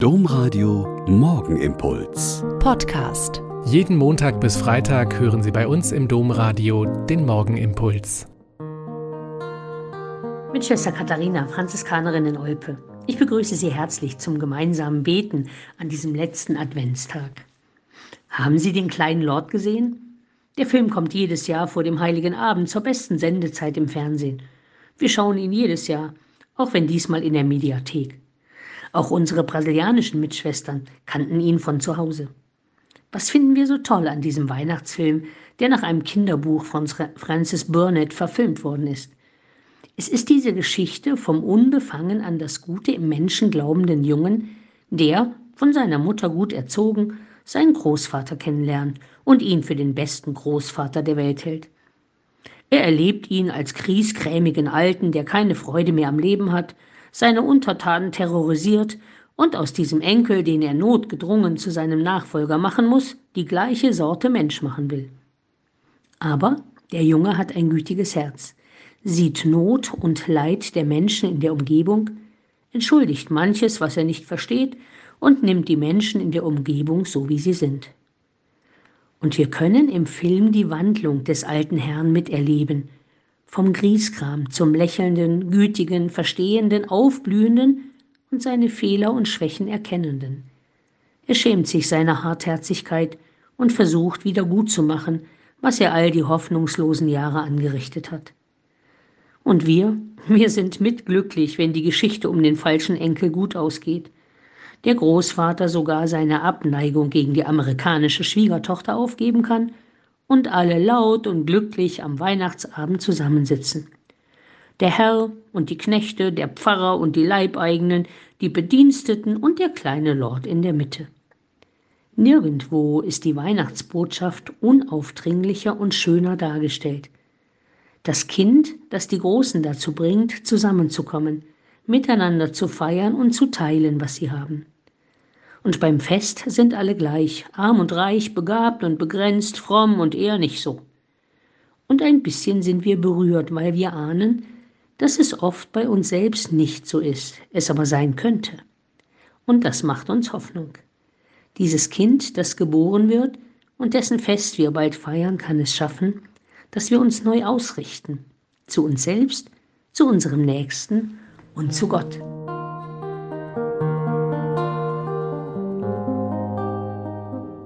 Domradio Morgenimpuls. Podcast. Jeden Montag bis Freitag hören Sie bei uns im Domradio den Morgenimpuls. Mit Schwester Katharina, Franziskanerin in Olpe. Ich begrüße Sie herzlich zum gemeinsamen Beten an diesem letzten Adventstag. Haben Sie den kleinen Lord gesehen? Der Film kommt jedes Jahr vor dem Heiligen Abend zur besten Sendezeit im Fernsehen. Wir schauen ihn jedes Jahr, auch wenn diesmal in der Mediathek. Auch unsere brasilianischen Mitschwestern kannten ihn von zu Hause. Was finden wir so toll an diesem Weihnachtsfilm, der nach einem Kinderbuch von Francis Burnett verfilmt worden ist? Es ist diese Geschichte vom unbefangen an das Gute im Menschen glaubenden Jungen, der, von seiner Mutter gut erzogen, seinen Großvater kennenlernt und ihn für den besten Großvater der Welt hält. Er erlebt ihn als kriesgrämigen Alten, der keine Freude mehr am Leben hat seine Untertanen terrorisiert und aus diesem Enkel, den er notgedrungen zu seinem Nachfolger machen muss, die gleiche Sorte Mensch machen will. Aber der Junge hat ein gütiges Herz, sieht Not und Leid der Menschen in der Umgebung, entschuldigt manches, was er nicht versteht, und nimmt die Menschen in der Umgebung so, wie sie sind. Und wir können im Film die Wandlung des alten Herrn miterleben, vom Grieskram zum lächelnden, gütigen, verstehenden, aufblühenden und seine Fehler und Schwächen erkennenden. Er schämt sich seiner Hartherzigkeit und versucht wieder gut zu machen, was er all die hoffnungslosen Jahre angerichtet hat. Und wir, wir sind mitglücklich, wenn die Geschichte um den falschen Enkel gut ausgeht. Der Großvater sogar seine Abneigung gegen die amerikanische Schwiegertochter aufgeben kann und alle laut und glücklich am Weihnachtsabend zusammensitzen. Der Herr und die Knechte, der Pfarrer und die Leibeigenen, die Bediensteten und der kleine Lord in der Mitte. Nirgendwo ist die Weihnachtsbotschaft unaufdringlicher und schöner dargestellt. Das Kind, das die Großen dazu bringt, zusammenzukommen, miteinander zu feiern und zu teilen, was sie haben. Und beim Fest sind alle gleich, arm und reich, begabt und begrenzt, fromm und eher nicht so. Und ein bisschen sind wir berührt, weil wir ahnen, dass es oft bei uns selbst nicht so ist, es aber sein könnte. Und das macht uns Hoffnung. Dieses Kind, das geboren wird und dessen Fest wir bald feiern, kann es schaffen, dass wir uns neu ausrichten, zu uns selbst, zu unserem Nächsten und zu Gott.